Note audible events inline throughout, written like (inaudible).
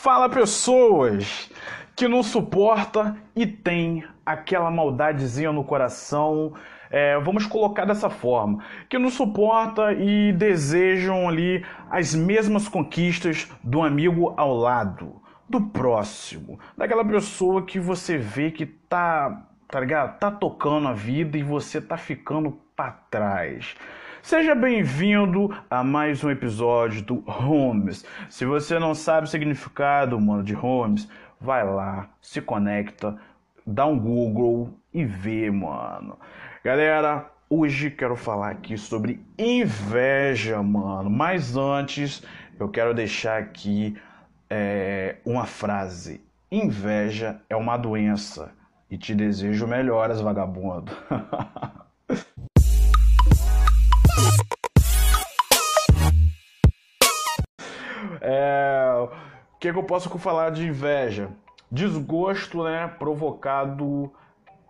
Fala pessoas que não suporta e tem aquela maldadezinha no coração. É, vamos colocar dessa forma, que não suporta e desejam ali as mesmas conquistas do amigo ao lado, do próximo, daquela pessoa que você vê que tá, tá ligado? Tá tocando a vida e você tá ficando para trás. Seja bem-vindo a mais um episódio do Holmes. Se você não sabe o significado, mano, de Holmes, vai lá, se conecta, dá um Google e vê, mano. Galera, hoje quero falar aqui sobre inveja, mano. Mas antes, eu quero deixar aqui é, uma frase: Inveja é uma doença e te desejo melhoras, vagabundo. (laughs) É, o que, que eu posso falar de inveja? Desgosto, né, provocado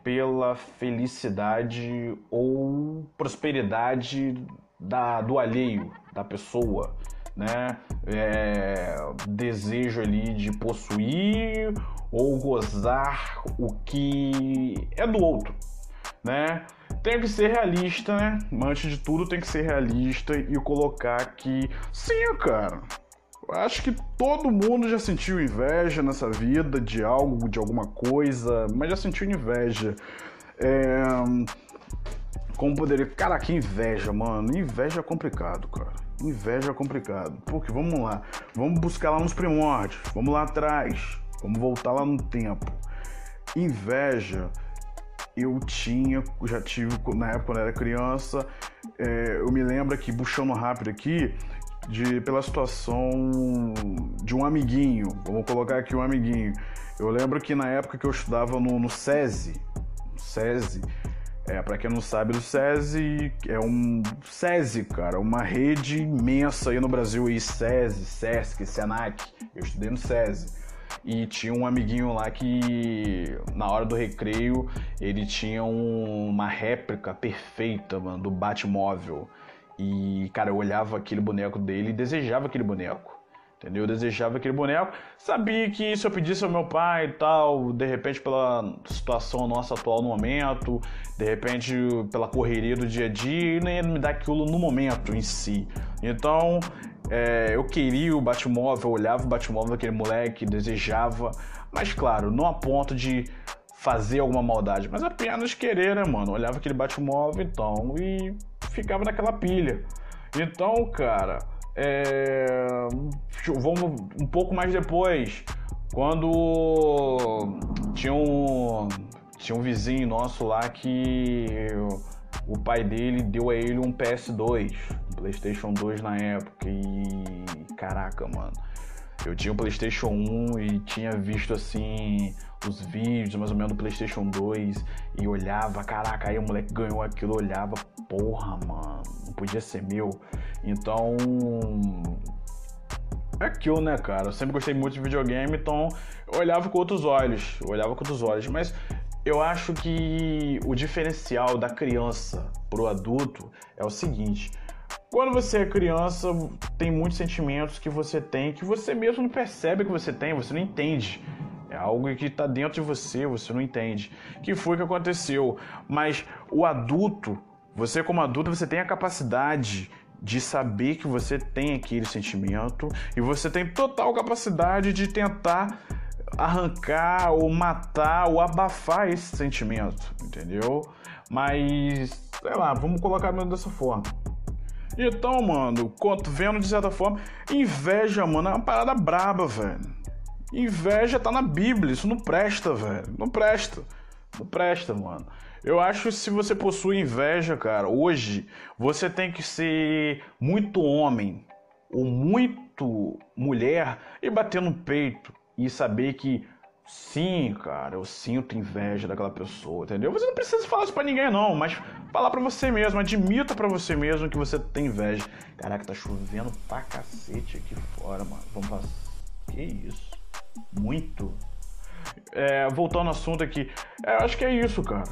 pela felicidade ou prosperidade da, do alheio, da pessoa, né? É, desejo ali de possuir ou gozar o que é do outro, né? Tem que ser realista, né? Antes de tudo, tem que ser realista e colocar que, sim, cara, Acho que todo mundo já sentiu inveja nessa vida de algo, de alguma coisa, mas já sentiu inveja. É... Como poderia. Cara, que inveja, mano. Inveja é complicado, cara. Inveja é complicado. Porque vamos lá. Vamos buscar lá nos primórdios. Vamos lá atrás. Vamos voltar lá no tempo. Inveja eu tinha, já tive na época quando eu era criança. É, eu me lembro aqui, puxando rápido aqui, de, pela situação de um amiguinho. Vamos colocar aqui um amiguinho. Eu lembro que na época que eu estudava no, no SESI, SESI, é, para quem não sabe, o SESI é um SESI, cara, uma rede imensa aí no Brasil aí, SESI, SESC, SENAC. Eu estudei no SESI. E tinha um amiguinho lá que na hora do recreio ele tinha um, uma réplica perfeita, mano, do Batmóvel. E, cara, eu olhava aquele boneco dele e desejava aquele boneco. Entendeu? Eu desejava aquele boneco. Sabia que se eu pedisse ao meu pai e tal, de repente pela situação nossa atual no momento, de repente pela correria do dia a dia, ele não ia me dar aquilo no momento em si. Então, é, eu queria o Batmóvel, eu olhava o Batmóvel daquele moleque, desejava, mas claro, não a ponto de fazer alguma maldade, mas apenas querer, né, mano? olhava aquele Batmóvel então e ficava naquela pilha. Então, cara, é... vamos um pouco mais depois, quando tinha um, tinha um vizinho nosso lá que o pai dele deu a ele um PS2, um PlayStation 2 na época e caraca, mano. Eu tinha um PlayStation 1 e tinha visto assim os vídeos mais ou menos do PlayStation 2 e olhava, caraca, aí o moleque ganhou aquilo, olhava, porra, mano, não podia ser meu. Então, é aquilo, né, cara? Eu sempre gostei muito de videogame, então eu olhava com outros olhos, olhava com outros olhos, mas eu acho que o diferencial da criança pro adulto é o seguinte: quando você é criança, tem muitos sentimentos que você tem que você mesmo não percebe que você tem, você não entende. É algo que está dentro de você, você não entende. Que foi que aconteceu? Mas o adulto, você como adulto, você tem a capacidade de saber que você tem aquele sentimento e você tem total capacidade de tentar arrancar ou matar ou abafar esse sentimento, entendeu? Mas, sei lá, vamos colocar dessa forma. Então, mano, vendo de certa forma, inveja, mano, é uma parada braba, velho. Inveja tá na Bíblia, isso não presta, velho. Não presta. Não presta, mano. Eu acho que se você possui inveja, cara, hoje você tem que ser muito homem ou muito mulher e bater no peito e saber que Sim, cara, eu sinto inveja daquela pessoa, entendeu? Você não precisa falar isso pra ninguém, não, mas falar pra você mesmo, admita pra você mesmo que você tem inveja. Caraca, tá chovendo pra cacete aqui fora, mano. Vamos passar. Que isso? Muito. É, voltando ao assunto aqui, é, acho que é isso, cara.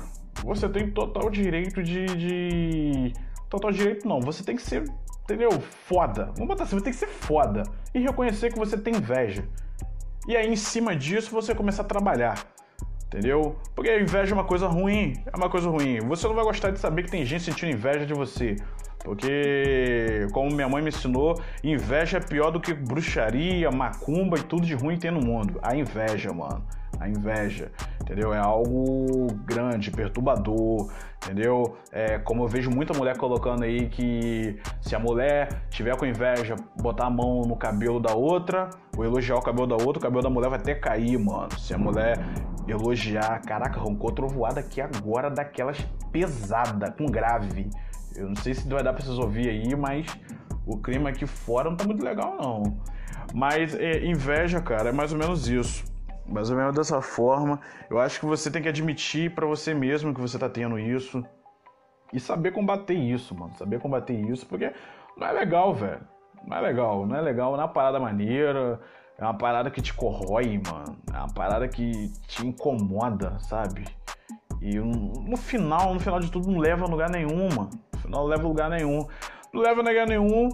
Você tem total direito de, de. Total direito não, você tem que ser, entendeu? Foda. Vamos botar assim, você tem que ser foda. E reconhecer que você tem inveja. E aí, em cima disso, você começa a trabalhar. Entendeu? Porque a inveja é uma coisa ruim, é uma coisa ruim. Você não vai gostar de saber que tem gente sentindo inveja de você. Porque, como minha mãe me ensinou, inveja é pior do que bruxaria, macumba e tudo de ruim que tem no mundo. A inveja, mano. A inveja, entendeu? É algo grande, perturbador, entendeu? É como eu vejo muita mulher colocando aí que se a mulher tiver com inveja, botar a mão no cabelo da outra, ou elogiar o cabelo da outra, o cabelo da mulher vai até cair, mano. Se a mulher elogiar, caraca, arrancou trovoada aqui agora daquelas pesada, com grave. Eu não sei se vai dar pra vocês ouvir aí, mas o clima aqui fora não tá muito legal, não. Mas é, inveja, cara, é mais ou menos isso. Mais ou menos dessa forma. Eu acho que você tem que admitir para você mesmo que você tá tendo isso. E saber combater isso, mano. Saber combater isso, porque não é legal, velho. Não é legal, não é legal, não é uma parada maneira. É uma parada que te corrói, mano. É uma parada que te incomoda, sabe? E no final, no final de tudo, não leva a lugar nenhum, mano. Não leva lugar nenhum. Não leva a lugar nenhum.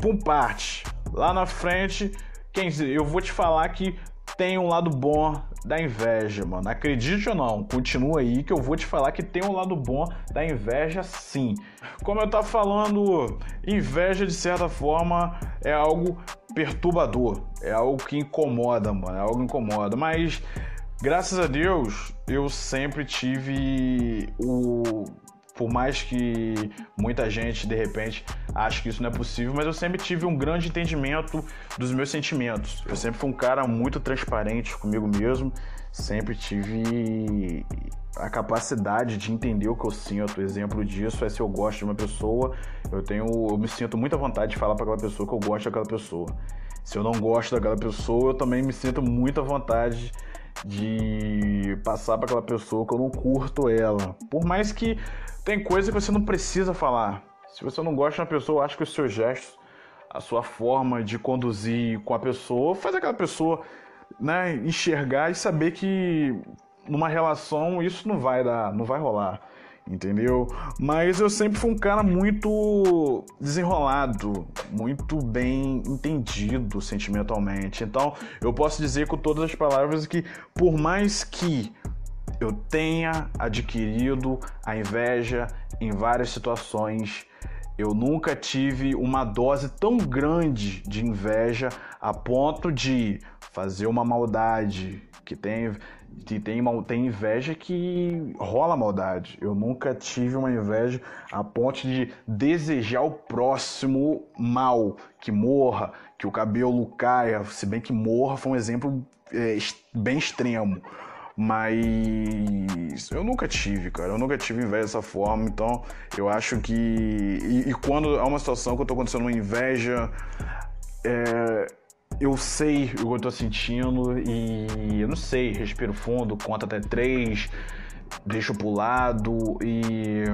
Por parte. Lá na frente, quem eu vou te falar que tem um lado bom da inveja, mano. Acredite ou não, continua aí que eu vou te falar que tem um lado bom da inveja sim. Como eu tava falando, inveja de certa forma é algo perturbador, é algo que incomoda, mano, é algo que incomoda, mas graças a Deus eu sempre tive o por mais que muita gente de repente ache que isso não é possível, mas eu sempre tive um grande entendimento dos meus sentimentos. Eu sempre fui um cara muito transparente comigo mesmo, sempre tive a capacidade de entender o que eu sinto. Exemplo disso é se eu gosto de uma pessoa, eu tenho, eu me sinto muita vontade de falar para aquela pessoa que eu gosto daquela pessoa. Se eu não gosto daquela pessoa, eu também me sinto muita vontade de passar para aquela pessoa que eu não curto ela. Por mais que tem coisa que você não precisa falar. Se você não gosta de uma pessoa, acho que os seus gestos, a sua forma de conduzir com a pessoa, faz aquela pessoa né, enxergar e saber que numa relação isso não vai dar, não vai rolar entendeu? Mas eu sempre fui um cara muito desenrolado, muito bem entendido sentimentalmente. Então, eu posso dizer com todas as palavras que, por mais que eu tenha adquirido a inveja em várias situações, eu nunca tive uma dose tão grande de inveja a ponto de fazer uma maldade que tem que tem, tem inveja que rola maldade. Eu nunca tive uma inveja a ponto de desejar o próximo mal, que morra, que o cabelo caia, se bem que morra foi um exemplo é, bem extremo. Mas eu nunca tive, cara. Eu nunca tive inveja dessa forma. Então eu acho que. E, e quando há uma situação que eu tô acontecendo uma inveja. É eu sei o que eu tô sentindo e eu não sei, respiro fundo, conta até três, deixo pro lado e.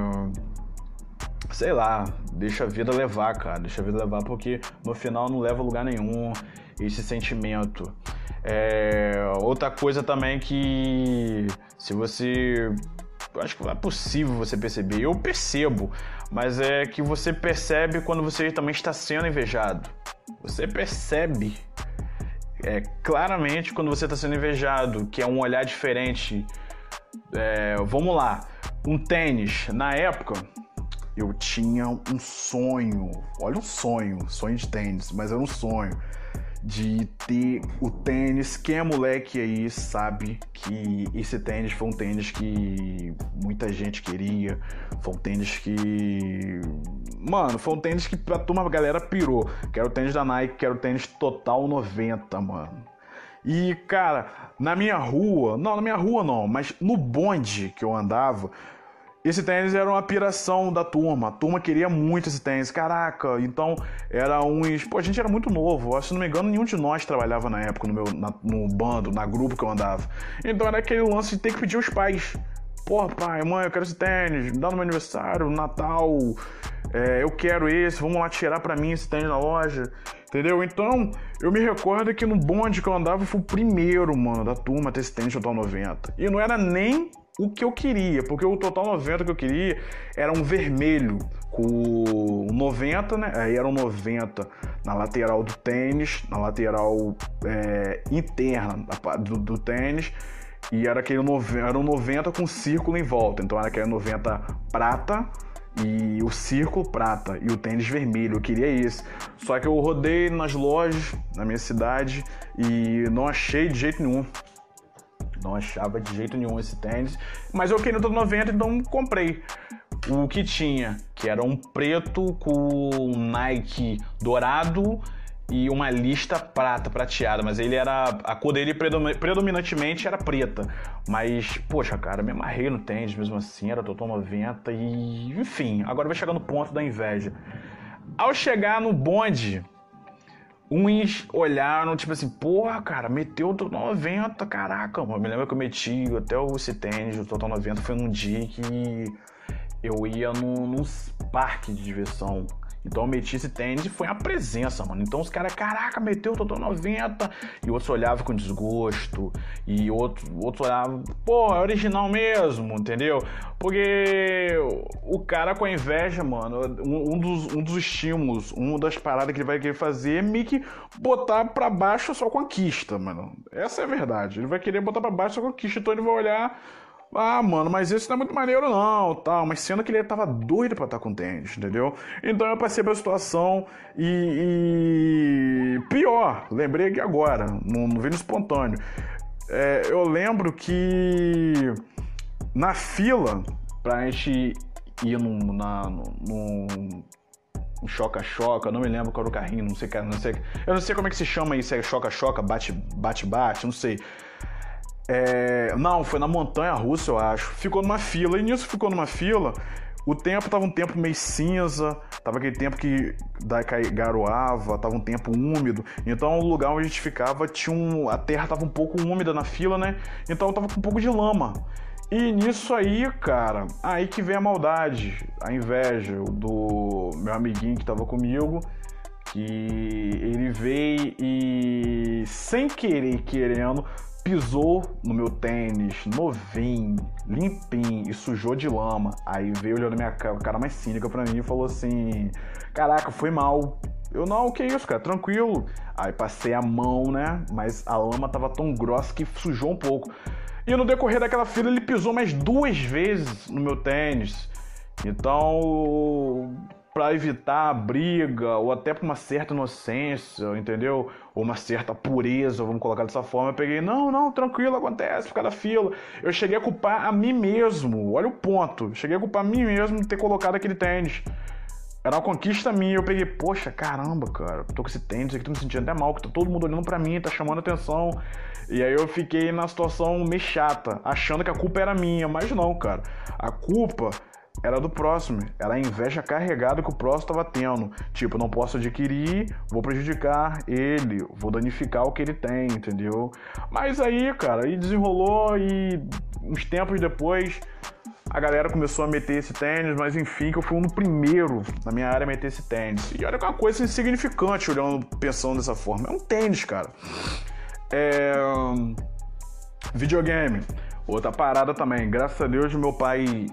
Sei lá, deixa a vida levar, cara. Deixa a vida levar, porque no final não leva a lugar nenhum esse sentimento. É, outra coisa também que se você acho que é possível você perceber. Eu percebo, mas é que você percebe quando você também está sendo invejado. Você percebe é, claramente quando você está sendo invejado, que é um olhar diferente. É, vamos lá, um tênis. Na época, eu tinha um sonho. Olha um sonho, sonho de tênis, mas era um sonho de ter o tênis. Quem é moleque aí sabe que esse tênis foi um tênis que muita gente queria. Foi um tênis que. Mano, foi um tênis que pra turma a galera pirou. Que era o tênis da Nike, que era o tênis Total 90, mano. E, cara, na minha rua, não, na minha rua não, mas no bonde que eu andava, esse tênis era uma piração da turma. A turma queria muito esse tênis. Caraca, então era uns. Pô, a gente era muito novo. Se não me engano, nenhum de nós trabalhava na época no meu na, no bando, na grupo que eu andava. Então era aquele lance de ter que pedir os pais. Pô, pai, mãe, eu quero esse tênis, me dá no meu aniversário, Natal, é, eu quero esse, vamos lá tirar pra mim esse tênis na loja. Entendeu? Então, eu me recordo que no bonde que eu andava, eu fui o primeiro, mano, da turma a ter esse tênis Total 90. E não era nem o que eu queria, porque o total 90 que eu queria era um vermelho com 90, né? Aí era um 90 na lateral do tênis, na lateral é, interna do, do, tênis, e era aquele era um 90 com círculo em volta, então era aquele 90 prata e o círculo prata e o tênis vermelho. Eu queria esse. Só que eu rodei nas lojas na minha cidade e não achei de jeito nenhum. Não achava de jeito nenhum esse tênis. Mas eu queria no todo 90, então comprei. O que tinha, que era um preto com Nike dourado e uma lista prata, prateada, mas ele era. A cor dele predominantemente era preta. Mas, poxa, cara, me amarrei no tênis mesmo assim, era total 90 e. Enfim, agora vai chegar no ponto da inveja. Ao chegar no bonde, uns olharam, tipo assim, porra, cara, meteu o Total 90, caraca, mano. Me lembro que eu meti até o esse tênis, o Total 90 foi num dia que eu ia num parque de diversão então eu meti esse tênis e foi a presença, mano. Então os caras, caraca, meteu o Totó 90. E outros olhavam com desgosto. E outros outro olhavam, pô, é original mesmo, entendeu? Porque o cara com a inveja, mano, um, um, dos, um dos estímulos, uma das paradas que ele vai querer fazer é meio que botar pra baixo a sua conquista, mano. Essa é a verdade. Ele vai querer botar pra baixo a sua conquista. Então ele vai olhar ah, mano, mas esse não é muito maneiro não, tal. Mas sendo que ele tava doido pra estar com tênis, entendeu? Então eu passei pela situação e, e... Pior, lembrei aqui agora, no, no vídeo espontâneo. É, eu lembro que na fila pra gente ir num, na, num, um choca-choca, não me lembro qual era o carrinho, não sei, não sei. Eu não sei como é que se chama isso, é choca-choca, bate-bate, não sei. É, não, foi na montanha russa, eu acho. Ficou numa fila, e nisso ficou numa fila. O tempo tava um tempo meio cinza, tava aquele tempo que garoava, tava um tempo úmido. Então o lugar onde a gente ficava tinha um, a terra tava um pouco úmida na fila, né? Então tava com um pouco de lama. E nisso aí, cara, aí que vem a maldade, a inveja do meu amiguinho que tava comigo, que ele veio e sem querer, querendo, pisou no meu tênis, novinho, limpinho e sujou de lama. Aí veio olhando minha cara, cara mais cínica pra mim e falou assim: Caraca, foi mal. Eu, não, que isso, cara? Tranquilo. Aí passei a mão, né? Mas a lama tava tão grossa que sujou um pouco. E no decorrer daquela fila ele pisou mais duas vezes no meu tênis. Então, para evitar a briga ou até para uma certa inocência, entendeu? Ou uma certa pureza, vamos colocar dessa forma, eu peguei, não, não, tranquilo, acontece, fica da fila. Eu cheguei a culpar a mim mesmo, olha o ponto. cheguei a culpar a mim mesmo de ter colocado aquele tênis. Era uma conquista minha, eu peguei, poxa, caramba, cara, tô com esse tênis aqui, tô me sentindo até mal, que tá todo mundo olhando para mim, tá chamando atenção. E aí eu fiquei na situação meio chata, achando que a culpa era minha, mas não, cara. A culpa era do próximo. Era a inveja carregada que o próximo estava tendo. Tipo, não posso adquirir, vou prejudicar ele, vou danificar o que ele tem, entendeu? Mas aí, cara, aí desenrolou e uns tempos depois a galera começou a meter esse tênis, mas enfim, que eu fui um primeiro na minha área a meter esse tênis. E olha que é uma coisa insignificante olhando, pensando dessa forma. É um tênis, cara. É... Videogame. Outra parada também. Graças a Deus, meu pai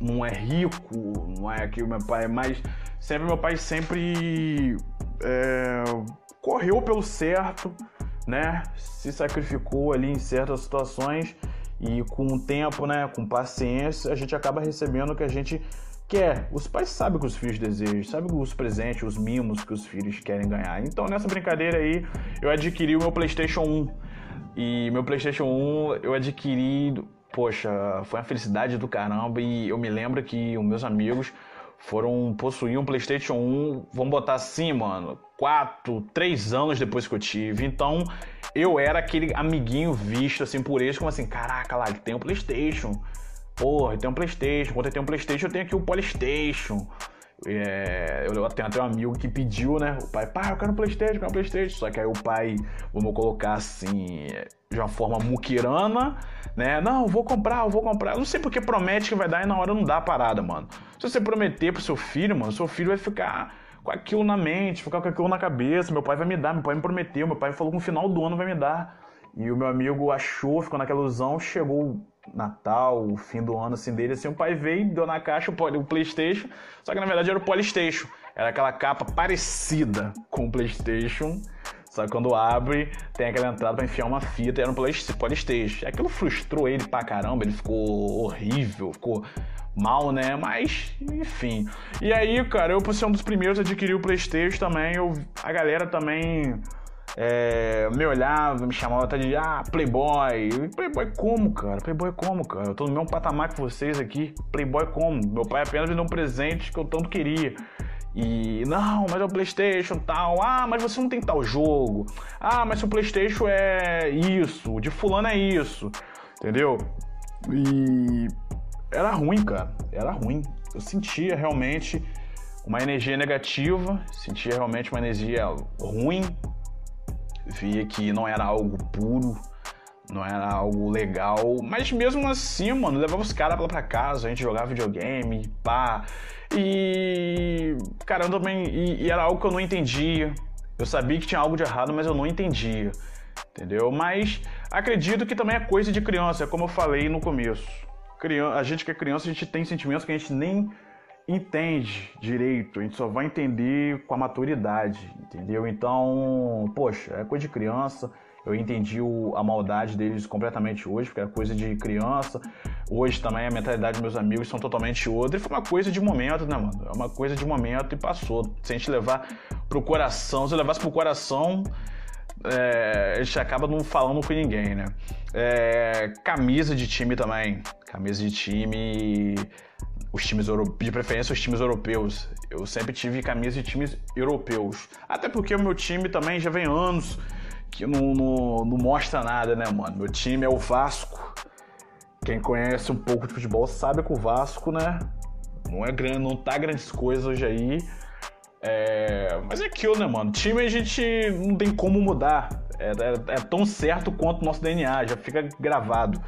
não é rico, não é que o meu pai é mais. Sempre meu pai sempre é, correu pelo certo, né? Se sacrificou ali em certas situações e com o tempo, né? Com paciência, a gente acaba recebendo o que a gente quer. Os pais sabem que os filhos desejam, sabem os presentes, os mimos que os filhos querem ganhar. Então nessa brincadeira aí, eu adquiri o meu PlayStation 1. E meu PlayStation 1 eu adquiri poxa, foi uma felicidade do caramba e eu me lembro que os meus amigos foram possuir um PlayStation 1, vamos botar assim, mano, 4, 3 anos depois que eu tive. Então, eu era aquele amiguinho visto assim por eles, como assim, caraca lá, tem um PlayStation. Porra, tem um PlayStation. Quando ele tem um PlayStation, eu tenho aqui o PlayStation. É, eu tenho até um amigo que pediu, né? O pai, pai, eu quero um Playstation, eu quero um Playstation. Só que aí o pai, vamos colocar assim, de uma forma muquirana, né? Não, vou comprar, eu vou comprar. Eu não sei porque promete que vai dar e na hora não dá a parada, mano. Se você prometer pro seu filho, mano, seu filho vai ficar com aquilo na mente, ficar com aquilo na cabeça. Meu pai vai me dar, meu pai me prometeu, meu pai falou que no final do ano vai me dar. E o meu amigo achou, ficou naquela ilusão, chegou Natal, o fim do ano assim dele, assim, o pai veio deu na caixa o, Playstation, só que na verdade era o Polystation. Era aquela capa parecida com o Playstation, só que quando abre, tem aquela entrada pra enfiar uma fita e era um Polystation. Aquilo frustrou ele pra caramba, ele ficou horrível, ficou mal, né? Mas, enfim. E aí, cara, eu por ser um dos primeiros a adquirir o Playstation também, eu, a galera também é, me olhava, me chamava até de ah, Playboy. Playboy como, cara? Playboy como, cara? Eu tô no mesmo patamar que vocês aqui. Playboy como? Meu pai apenas me deu um presente que eu tanto queria. E não, mas é o PlayStation tal. Ah, mas você não tem tal jogo. Ah, mas o PlayStation é isso. De fulano é isso. Entendeu? E era ruim, cara. Era ruim. Eu sentia realmente uma energia negativa, sentia realmente uma energia ruim. Via que não era algo puro, não era algo legal. Mas mesmo assim, mano, levava os caras pra casa, a gente jogava videogame, pá. E. Cara, eu também. E, e era algo que eu não entendia. Eu sabia que tinha algo de errado, mas eu não entendia. Entendeu? Mas acredito que também é coisa de criança, como eu falei no começo a gente que é criança, a gente tem sentimentos que a gente nem entende direito, a gente só vai entender com a maturidade, entendeu? Então, poxa, é coisa de criança. Eu entendi o, a maldade deles completamente hoje, porque é coisa de criança. Hoje também a mentalidade dos meus amigos são totalmente outra. E foi uma coisa de momento, né, mano? É uma coisa de momento e passou. Se a gente levar pro coração, se eu levasse pro coração, é, a gente acaba não falando com ninguém, né? É, camisa de time também. Camisa de time. Os times de preferência os times europeus. Eu sempre tive camisa de times europeus. Até porque o meu time também já vem anos que não, não, não mostra nada, né, mano? Meu time é o Vasco. Quem conhece um pouco de futebol sabe que o Vasco, né? Não é grande, não tá grandes coisas hoje aí. É... Mas é aquilo, né, mano? Time a gente não tem como mudar. É, é, é tão certo quanto o nosso DNA, já fica gravado.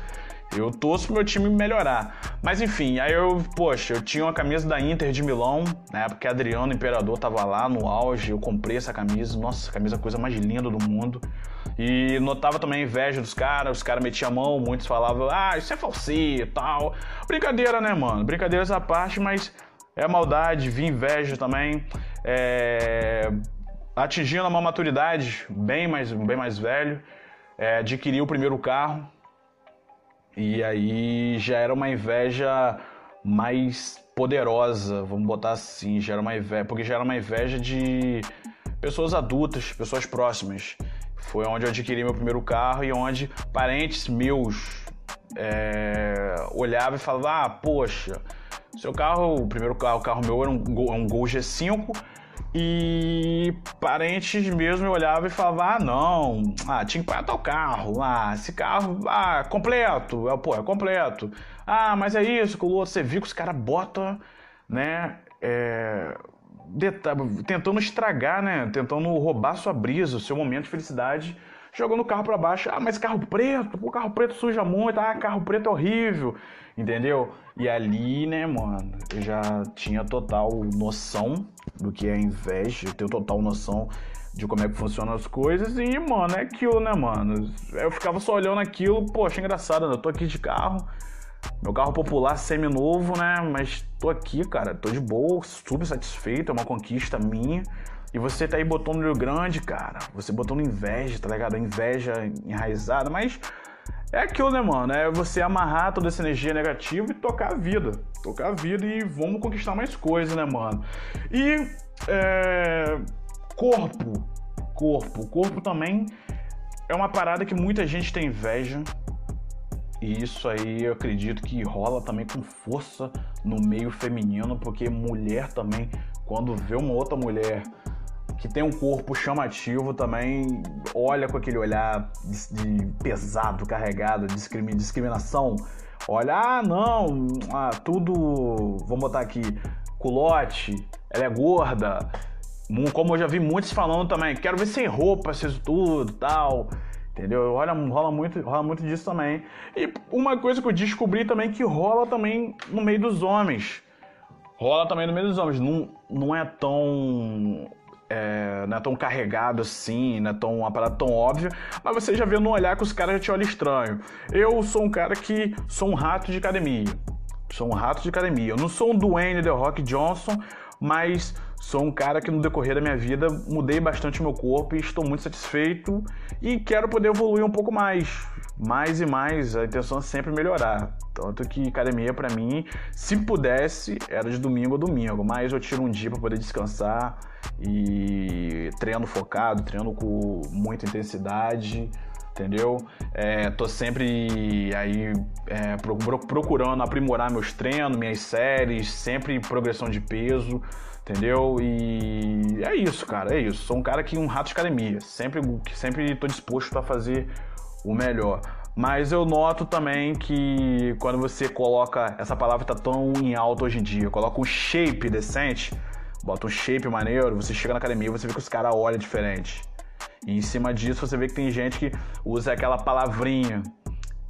Eu torço pro meu time melhorar. Mas enfim, aí eu, poxa, eu tinha uma camisa da Inter de Milão, na época que Adriano Imperador tava lá no auge, eu comprei essa camisa, nossa, camisa é coisa mais linda do mundo. E notava também a inveja dos caras, os caras metiam a mão, muitos falavam, ah, isso é falsia e tal. Brincadeira, né, mano? Brincadeiras à parte, mas é maldade, vi inveja também. É... Atingindo uma maturidade bem mais, bem mais velho, é, adquiri o primeiro carro, e aí já era uma inveja mais poderosa, vamos botar assim, já era uma inveja, porque já era uma inveja de pessoas adultas, pessoas próximas. Foi onde eu adquiri meu primeiro carro e onde parentes meus é, olhavam e falavam: Ah, poxa, seu carro, o primeiro carro, o carro meu era um, um Gol G5 e parentes mesmo me olhavam e falavam: ah, não, ah, tinha que pagar tal carro, ah, esse carro, ah, completo, é, pô, é completo. Ah, mas é isso, com o outro, você viu que os caras botam, né, é, tentando estragar, né, tentando roubar sua brisa, o seu momento de felicidade, jogando o carro para baixo. Ah, mas carro preto, pô, carro preto suja muito, ah, carro preto é horrível, entendeu? E ali, né, mano, eu já tinha total noção do que é inveja, eu tenho total noção de como é que funcionam as coisas e, mano, é aquilo, né, mano? Eu ficava só olhando aquilo, poxa, engraçado, né? Eu tô aqui de carro, meu carro popular semi-novo, né? Mas tô aqui, cara, tô de boa, super satisfeito, é uma conquista minha. E você tá aí botando no Rio Grande, cara, você botando inveja, tá ligado? Inveja enraizada, mas é aquilo, né, mano? É você amarrar toda essa energia negativa e tocar a vida. Tocar a vida e vamos conquistar mais coisas, né, mano? E é, corpo. Corpo. Corpo também é uma parada que muita gente tem inveja. E isso aí eu acredito que rola também com força no meio feminino, porque mulher também, quando vê uma outra mulher que tem um corpo chamativo também olha com aquele olhar de, de pesado, carregado, de discriminação. Olha, ah, não, ah, tudo, vamos botar aqui, culote, ela é gorda. Como eu já vi muitos falando também, quero ver sem roupa, isso tudo tal. Entendeu? Olha, rola muito, rola muito disso também. E uma coisa que eu descobri também que rola também no meio dos homens. Rola também no meio dos homens. Não, não é tão é, não é tão carregado assim, não é tão, uma parada tão óbvia, mas você já vê no olhar que os caras já te olham estranho. Eu sou um cara que sou um rato de academia. Sou um rato de academia. Eu não sou um Dwayne The Rock Johnson, mas sou um cara que no decorrer da minha vida mudei bastante meu corpo e estou muito satisfeito e quero poder evoluir um pouco mais. Mais e mais, a intenção é sempre melhorar. Tanto que academia para mim, se pudesse, era de domingo a domingo, mas eu tiro um dia para poder descansar e treino focado, treino com muita intensidade entendeu? É, tô sempre aí é, procurando aprimorar meus treinos, minhas séries, sempre progressão de peso, entendeu? E é isso, cara, é isso. Sou um cara que um rato de academia, sempre, sempre tô disposto a fazer o melhor. Mas eu noto também que quando você coloca, essa palavra tá tão em alta hoje em dia, coloca um shape decente, bota um shape maneiro, você chega na academia, você vê que os caras olham diferente. E em cima disso você vê que tem gente que usa aquela palavrinha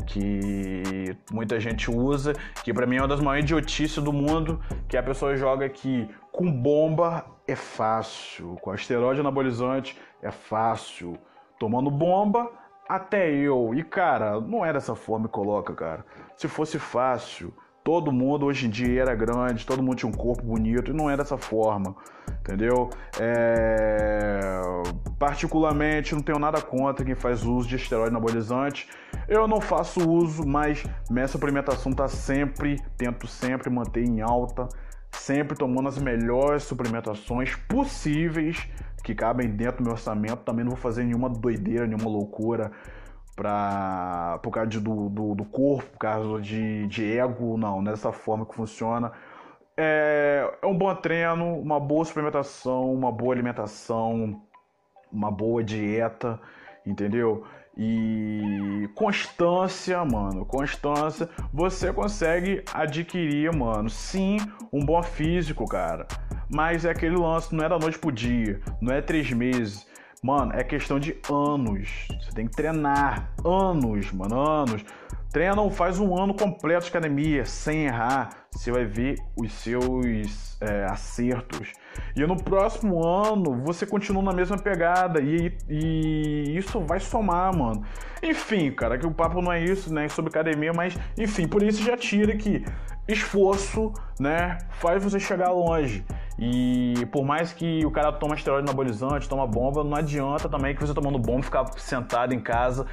que muita gente usa, que para mim é uma das maiores idiotices do mundo, que a pessoa joga que com bomba é fácil, com asteroide anabolizante é fácil, tomando bomba até eu. E cara, não é dessa forma que coloca, cara. Se fosse fácil, Todo mundo hoje em dia era grande, todo mundo tinha um corpo bonito e não é dessa forma, entendeu? É... Particularmente, não tenho nada contra quem faz uso de esteroide anabolizante. Eu não faço uso, mas minha suplementação tá sempre, tento sempre manter em alta, sempre tomando as melhores suplementações possíveis que cabem dentro do meu orçamento. Também não vou fazer nenhuma doideira, nenhuma loucura pra, por causa de, do, do, do, corpo, por causa de, de ego, não, nessa forma que funciona. É, é um bom treino, uma boa suplementação, uma boa alimentação, uma boa dieta, entendeu? E constância, mano, constância, você consegue adquirir, mano, sim, um bom físico, cara. Mas é aquele lance, não é da noite pro dia, não é três meses, Mano, é questão de anos. Você tem que treinar. Anos, mano, anos. Treina ou faz um ano completo de academia, sem errar. Você vai ver os seus é, acertos. E no próximo ano você continua na mesma pegada. E, e isso vai somar, mano. Enfim, cara, que o papo não é isso, né? Sobre academia, mas enfim, por isso já tira que esforço, né? Faz você chegar longe. E por mais que o cara toma esteroide anabolizante, toma bomba, não adianta também que você tomando bomba ficar sentado em casa,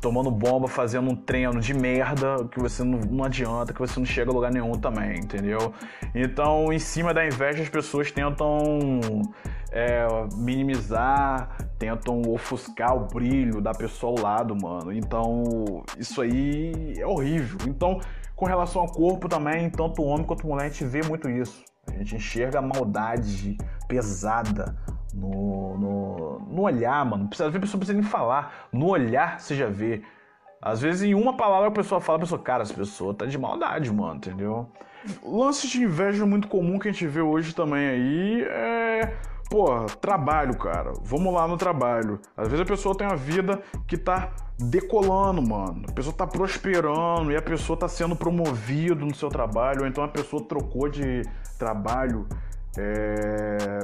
tomando bomba, fazendo um treino de merda, que você não, não adianta, que você não chega a lugar nenhum também, entendeu? Então, em cima da inveja, as pessoas tentam é, minimizar, tentam ofuscar o brilho da pessoa ao lado, mano. Então, isso aí é horrível. Então, com relação ao corpo também, tanto homem quanto mulher, a gente vê muito isso. A gente enxerga a maldade pesada no, no, no olhar, mano. Precisa ver a pessoa precisa nem falar. No olhar você já vê. Às vezes, em uma palavra, a pessoa fala, a pessoa, cara, essa pessoa tá de maldade, mano, entendeu? Lance de inveja muito comum que a gente vê hoje também aí é. Pô, trabalho, cara. Vamos lá no trabalho. Às vezes a pessoa tem uma vida que tá decolando, mano. A pessoa tá prosperando e a pessoa tá sendo promovido no seu trabalho, ou então a pessoa trocou de trabalho, é,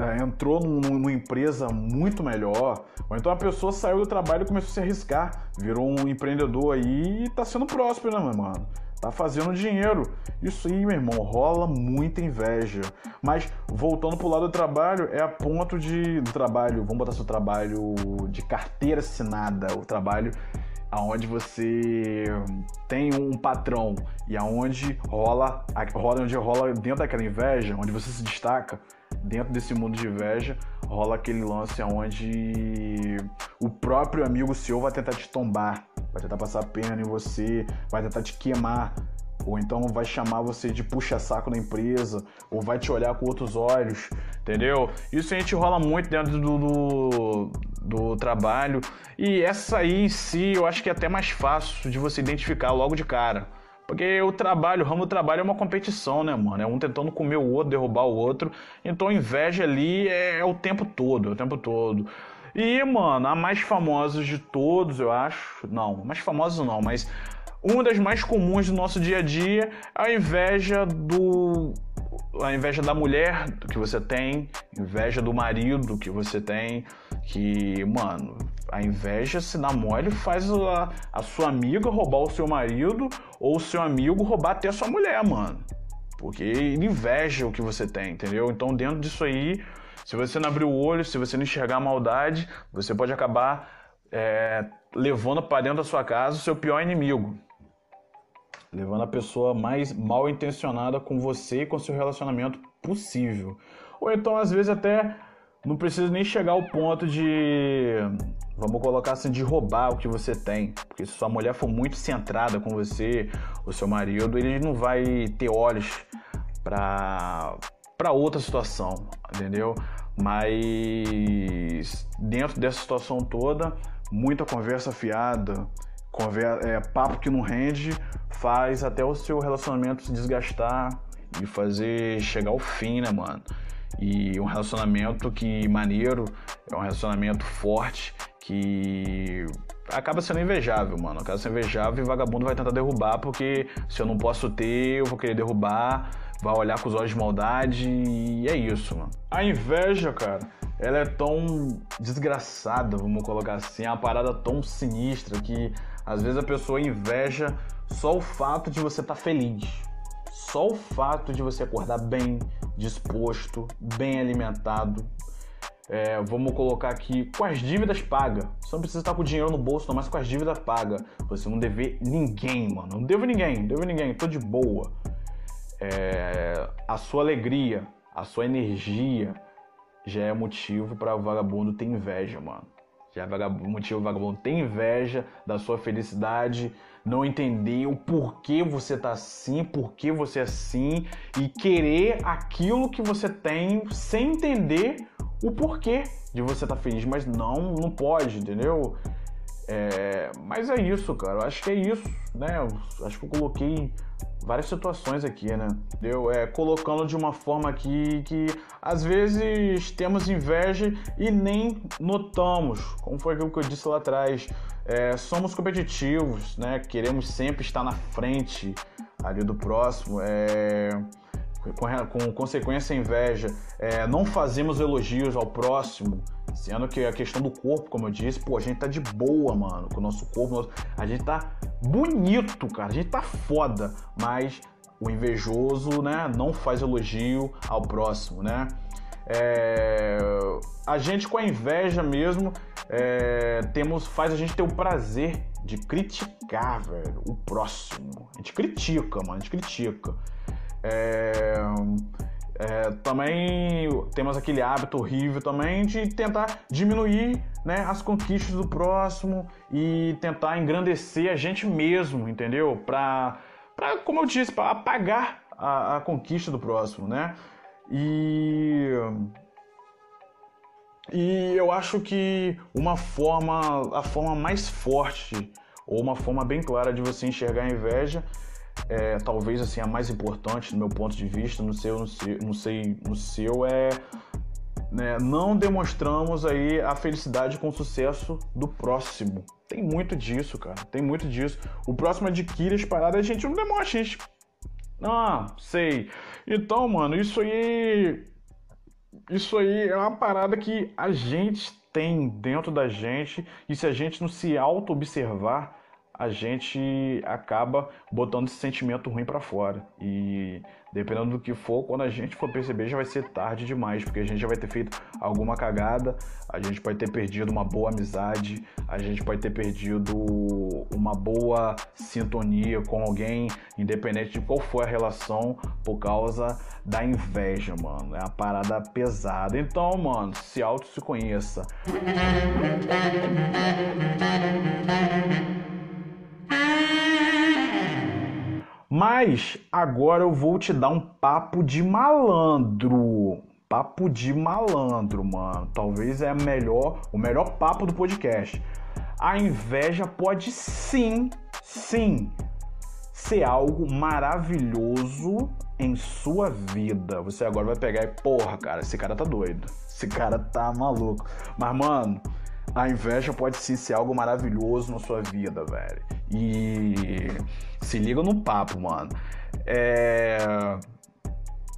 é, entrou num, numa empresa muito melhor, ou então a pessoa saiu do trabalho e começou a se arriscar, virou um empreendedor aí e tá sendo próspero, né, mano? Tá fazendo dinheiro. Isso aí, meu irmão, rola muita inveja. Mas voltando pro lado do trabalho, é a ponto de do trabalho, vamos botar seu trabalho de carteira assinada, o trabalho aonde você tem um patrão e aonde rola, rola onde rola dentro daquela inveja, onde você se destaca, dentro desse mundo de inveja, rola aquele lance onde o próprio amigo seu vai tentar te tombar vai tentar passar perna em você, vai tentar te queimar, ou então vai chamar você de puxa-saco da empresa, ou vai te olhar com outros olhos, entendeu? Isso a gente rola muito dentro do, do, do, trabalho, e essa aí em si eu acho que é até mais fácil de você identificar logo de cara. Porque o trabalho, o ramo do trabalho é uma competição, né, mano? É um tentando comer o outro, derrubar o outro. Então a inveja ali é, é o tempo todo, é o tempo todo. E, mano, a mais famosa de todos, eu acho. Não, mais famosa não, mas uma das mais comuns do nosso dia a dia é a inveja do a inveja da mulher que você tem, inveja do marido que você tem, que, mano, a inveja se dá mole faz a, a sua amiga roubar o seu marido ou o seu amigo roubar até a sua mulher, mano. Porque ele inveja o que você tem, entendeu? Então, dentro disso aí, se você não abrir o olho, se você não enxergar a maldade, você pode acabar é, levando para dentro da sua casa o seu pior inimigo. Levando a pessoa mais mal intencionada com você e com seu relacionamento possível. Ou então, às vezes, até não precisa nem chegar ao ponto de, vamos colocar assim, de roubar o que você tem. Porque se sua mulher for muito centrada com você, o seu marido, ele não vai ter olhos para para outra situação, entendeu? Mas dentro dessa situação toda, muita conversa fiada, conversa, é, papo que não rende, faz até o seu relacionamento se desgastar e fazer chegar ao fim, né, mano? E um relacionamento que maneiro, é um relacionamento forte que acaba sendo invejável, mano. Acaba sendo invejável e vagabundo vai tentar derrubar, porque se eu não posso ter, eu vou querer derrubar, vai olhar com os olhos de maldade e é isso, mano. A inveja, cara, ela é tão desgraçada, vamos colocar assim, é uma parada tão sinistra que às vezes a pessoa inveja só o fato de você estar tá feliz. Só o fato de você acordar bem, disposto, bem alimentado. É, vamos colocar aqui com as dívidas pagas. Você não precisa estar com o dinheiro no bolso, não, mas com as dívidas pagas. Você não deve ninguém, mano. Não devo ninguém, não devo ninguém, tô de boa. É, a sua alegria, a sua energia já é motivo para o vagabundo ter inveja, mano. Já é vagabundo, motivo vagabundo ter inveja da sua felicidade, não entender o porquê você tá assim, porquê você é assim e querer aquilo que você tem sem entender o porquê de você estar tá feliz, mas não, não pode, entendeu? É, mas é isso, cara. Eu acho que é isso, né? Eu acho que eu coloquei várias situações aqui, né? Eu é, colocando de uma forma aqui que às vezes temos inveja e nem notamos, como foi aquilo que eu disse lá atrás. É, somos competitivos, né? Queremos sempre estar na frente ali do próximo. É, com, com consequência inveja, é, não fazemos elogios ao próximo, Sendo que a questão do corpo, como eu disse, pô, a gente tá de boa, mano, com o nosso corpo. A gente tá bonito, cara. A gente tá foda. Mas o invejoso, né, não faz elogio ao próximo, né? É... a gente com a inveja mesmo é... temos faz a gente ter o prazer de criticar, velho, o próximo. A gente critica, mano, a gente critica. É... É, também temos aquele hábito horrível também de tentar diminuir né, as conquistas do próximo e tentar engrandecer a gente mesmo, entendeu? Para, como eu disse, para apagar a, a, conquista do próximo, né? E e eu acho que uma forma, a forma mais forte ou uma forma bem clara de você enxergar a inveja é, talvez assim a mais importante do meu ponto de vista, no seu, no seu, no sei, no seu é né, não demonstramos aí a felicidade com o sucesso do próximo. Tem muito disso, cara. Tem muito disso. O próximo adquire as paradas, a gente não demonstra, a gente. Ah, sei. Então, mano, isso aí. Isso aí é uma parada que a gente tem dentro da gente e se a gente não se auto-observar, a gente acaba botando esse sentimento ruim para fora. E dependendo do que for, quando a gente for perceber, já vai ser tarde demais, porque a gente já vai ter feito alguma cagada, a gente pode ter perdido uma boa amizade, a gente pode ter perdido uma boa sintonia com alguém, independente de qual for a relação, por causa da inveja, mano. É uma parada pesada. Então, mano, se auto se conheça. Mas agora eu vou te dar um papo de malandro. Papo de malandro, mano. Talvez é melhor, o melhor papo do podcast. A inveja pode sim, sim, ser algo maravilhoso em sua vida. Você agora vai pegar e, porra, cara, esse cara tá doido. Esse cara tá maluco. Mas, mano, a inveja pode sim ser algo maravilhoso na sua vida, velho. E se liga no papo, mano. É...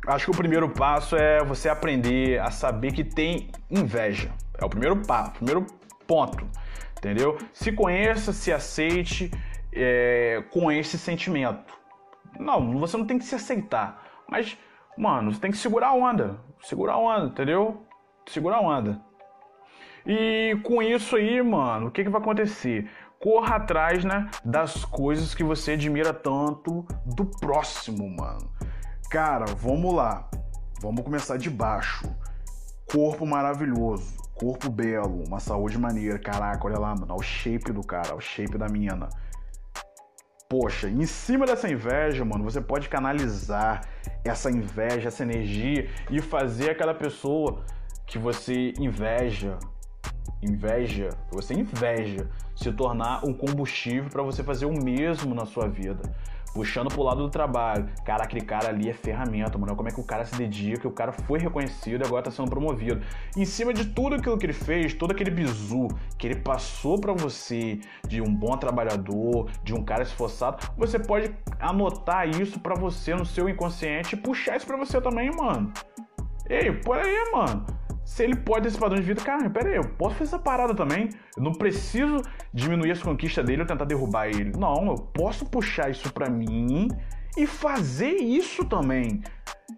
Acho que o primeiro passo é você aprender a saber que tem inveja. É o primeiro passo, primeiro ponto, entendeu? Se conheça, se aceite é, com esse sentimento. Não, você não tem que se aceitar, mas, mano, você tem que segurar a onda, segurar a onda, entendeu? Segurar a onda. E com isso aí, mano, o que, que vai acontecer? Corra atrás, né, das coisas que você admira tanto do próximo, mano. Cara, vamos lá. Vamos começar de baixo. Corpo maravilhoso, corpo belo, uma saúde maneira. Caraca, olha lá, mano, olha o shape do cara, olha o shape da mina. Poxa, em cima dessa inveja, mano, você pode canalizar essa inveja, essa energia e fazer aquela pessoa que você inveja, inveja, você inveja, se tornar um combustível para você fazer o mesmo na sua vida puxando pro lado do trabalho. Cara, aquele cara ali é ferramenta, mano. Como é que o cara se dedica, o cara foi reconhecido e agora tá sendo promovido. Em cima de tudo aquilo que ele fez, todo aquele bizu que ele passou para você de um bom trabalhador, de um cara esforçado, você pode anotar isso para você no seu inconsciente e puxar isso para você também, mano. Ei, por aí, mano se ele pode ter esse padrão de vida, cara, pera aí, eu posso fazer essa parada também. Eu não preciso diminuir as conquistas dele ou tentar derrubar ele. Não, eu posso puxar isso pra mim e fazer isso também.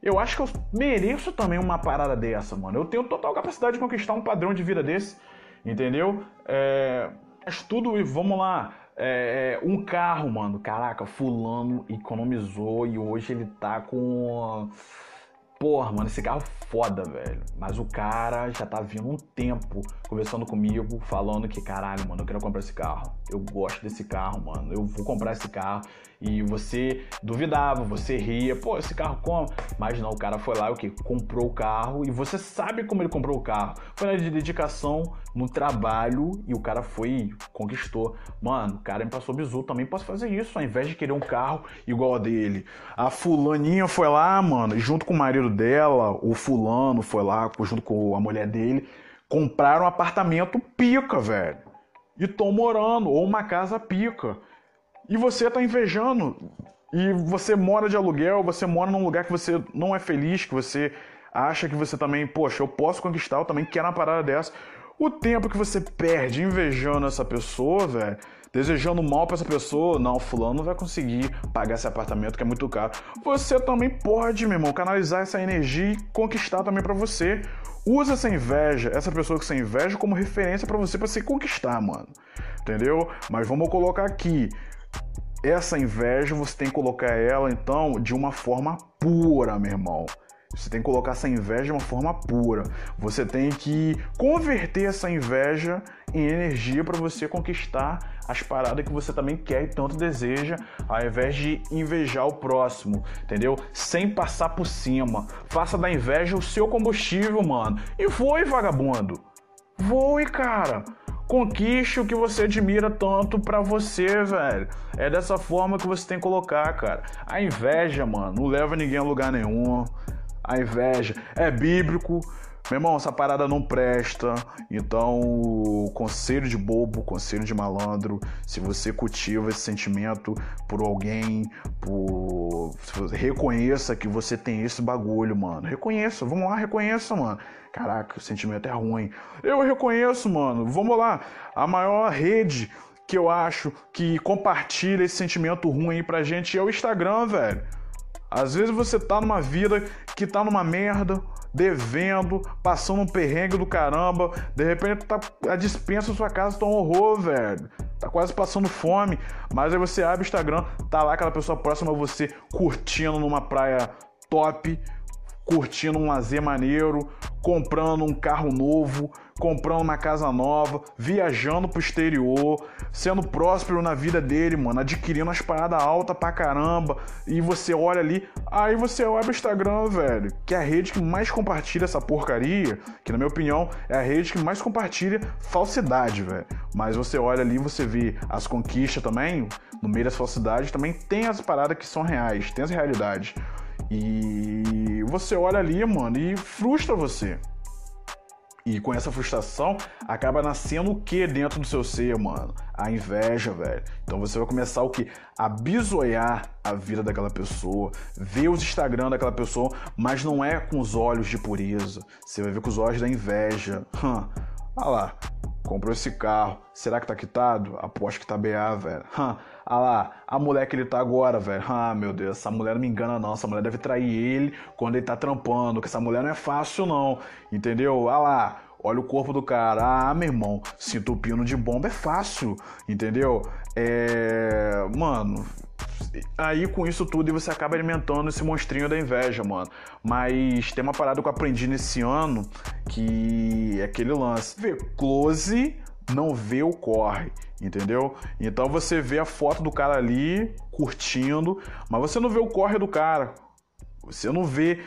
Eu acho que eu mereço também uma parada dessa, mano. Eu tenho total capacidade de conquistar um padrão de vida desse, entendeu? É... Mas tudo, e vamos lá. É... um carro, mano. Caraca, fulano economizou e hoje ele tá com Porra, mano, esse carro é foda, velho. Mas o cara já tá vindo um tempo conversando comigo, falando que, caralho, mano, eu quero comprar esse carro. Eu gosto desse carro, mano. Eu vou comprar esse carro. E você duvidava, você ria, pô, esse carro como? Mas não, o cara foi lá, o que? Comprou o carro e você sabe como ele comprou o carro. Foi na dedicação, no trabalho e o cara foi, conquistou. Mano, o cara me passou bizu, também posso fazer isso, ao invés de querer um carro igual a dele. A fulaninha foi lá, mano, junto com o marido dela, o fulano foi lá, junto com a mulher dele, compraram um apartamento pica, velho. E estão morando, ou uma casa pica. E você tá invejando. E você mora de aluguel, você mora num lugar que você não é feliz, que você acha que você também, poxa, eu posso conquistar, eu também quero uma parada dessa. O tempo que você perde invejando essa pessoa, velho, desejando mal para essa pessoa, não, fulano não vai conseguir pagar esse apartamento que é muito caro. Você também pode, meu irmão, canalizar essa energia e conquistar também para você. Usa essa inveja, essa pessoa que você inveja como referência para você para se conquistar, mano. Entendeu? Mas vamos colocar aqui essa inveja você tem que colocar ela então de uma forma pura, meu irmão. Você tem que colocar essa inveja de uma forma pura. Você tem que converter essa inveja em energia para você conquistar as paradas que você também quer e tanto deseja, ao invés de invejar o próximo, entendeu? Sem passar por cima. Faça da inveja o seu combustível, mano. E voe, vagabundo. Voe, cara. Conquiste o que você admira tanto pra você, velho. É dessa forma que você tem que colocar, cara. A inveja, mano, não leva ninguém a lugar nenhum. A inveja é bíblico. Meu irmão, essa parada não presta. Então, conselho de bobo, conselho de malandro. Se você cultiva esse sentimento por alguém, por. Reconheça que você tem esse bagulho, mano. Reconheça, vamos lá, reconheça, mano. Caraca, o sentimento é ruim. Eu reconheço, mano. Vamos lá. A maior rede que eu acho que compartilha esse sentimento ruim pra gente é o Instagram, velho. Às vezes você tá numa vida que tá numa merda, devendo, passando um perrengue do caramba, de repente tá, a dispensa da sua casa tá um horror, velho. Tá quase passando fome, mas aí você abre o Instagram, tá lá aquela pessoa próxima a você curtindo numa praia top, curtindo um lazer maneiro, comprando um carro novo, comprando uma casa nova, viajando pro exterior, sendo próspero na vida dele, mano, adquirindo as paradas altas pra caramba. E você olha ali, aí você olha o Instagram, velho, que é a rede que mais compartilha essa porcaria, que na minha opinião é a rede que mais compartilha falsidade, velho. Mas você olha ali, você vê as conquistas também, no meio das falsidades, também tem as paradas que são reais, tem as realidades. E você olha ali, mano, e frustra você. E com essa frustração, acaba nascendo o que dentro do seu ser, mano? A inveja, velho. Então você vai começar o que? A bisoiar a vida daquela pessoa, ver os Instagram daquela pessoa, mas não é com os olhos de pureza. Você vai ver com os olhos da inveja. Hum. Ah lá, comprou esse carro. Será que tá quitado? Aposto que tá BA, velho. Hum. Ah lá, a mulher que ele tá agora, velho. Ah, meu Deus, essa mulher não me engana não. Essa mulher deve trair ele quando ele tá trampando. Que essa mulher não é fácil, não. Entendeu? Ah lá, olha o corpo do cara. Ah, meu irmão, se entupindo de bomba é fácil. Entendeu? É. Mano. Aí com isso tudo você acaba alimentando esse monstrinho da inveja, mano. Mas tem uma parada que eu aprendi nesse ano que é aquele lance. Vê, close não vê o corre, entendeu? Então você vê a foto do cara ali curtindo, mas você não vê o corre do cara. Você não vê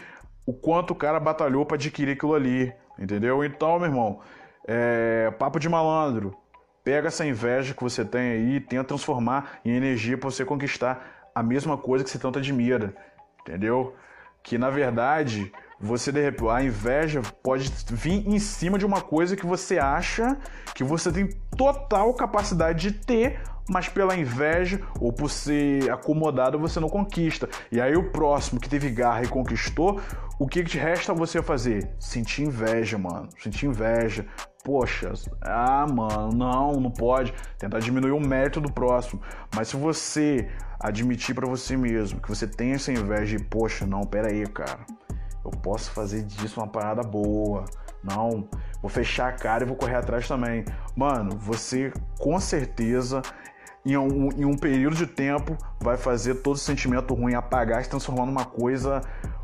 o quanto o cara batalhou para adquirir aquilo ali, entendeu? Então, meu irmão, é papo de malandro. Pega essa inveja que você tem aí e tenta transformar em energia para você conquistar a mesma coisa que você tanto admira, entendeu? Que na verdade você de repente, a inveja pode vir em cima de uma coisa que você acha que você tem total capacidade de ter, mas pela inveja ou por ser acomodado você não conquista. E aí o próximo que teve garra e conquistou, o que te resta você fazer? Sentir inveja, mano. Sentir inveja. Poxa, ah, mano, não, não pode. Tentar diminuir o mérito do próximo. Mas se você admitir para você mesmo que você tem essa inveja e, poxa, não, pera aí, cara eu posso fazer disso uma parada boa. Não, vou fechar a cara e vou correr atrás também. Mano, você com certeza em um, em um período de tempo vai fazer todo sentimento ruim apagar e se transformar numa coisa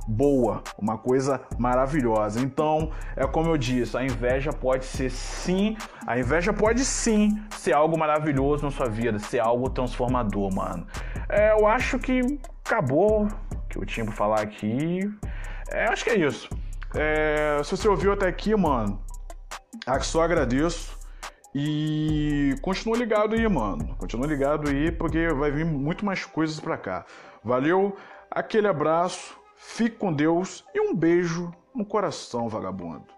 boa, uma coisa maravilhosa. Então, é como eu disse, a inveja pode ser sim, a inveja pode sim ser algo maravilhoso na sua vida, ser algo transformador, mano. É, eu acho que acabou o que eu tinha pra falar aqui. É, acho que é isso. É, se você ouviu até aqui, mano, só agradeço. E continua ligado aí, mano. Continua ligado aí, porque vai vir muito mais coisas pra cá. Valeu, aquele abraço, fique com Deus e um beijo no coração, vagabundo.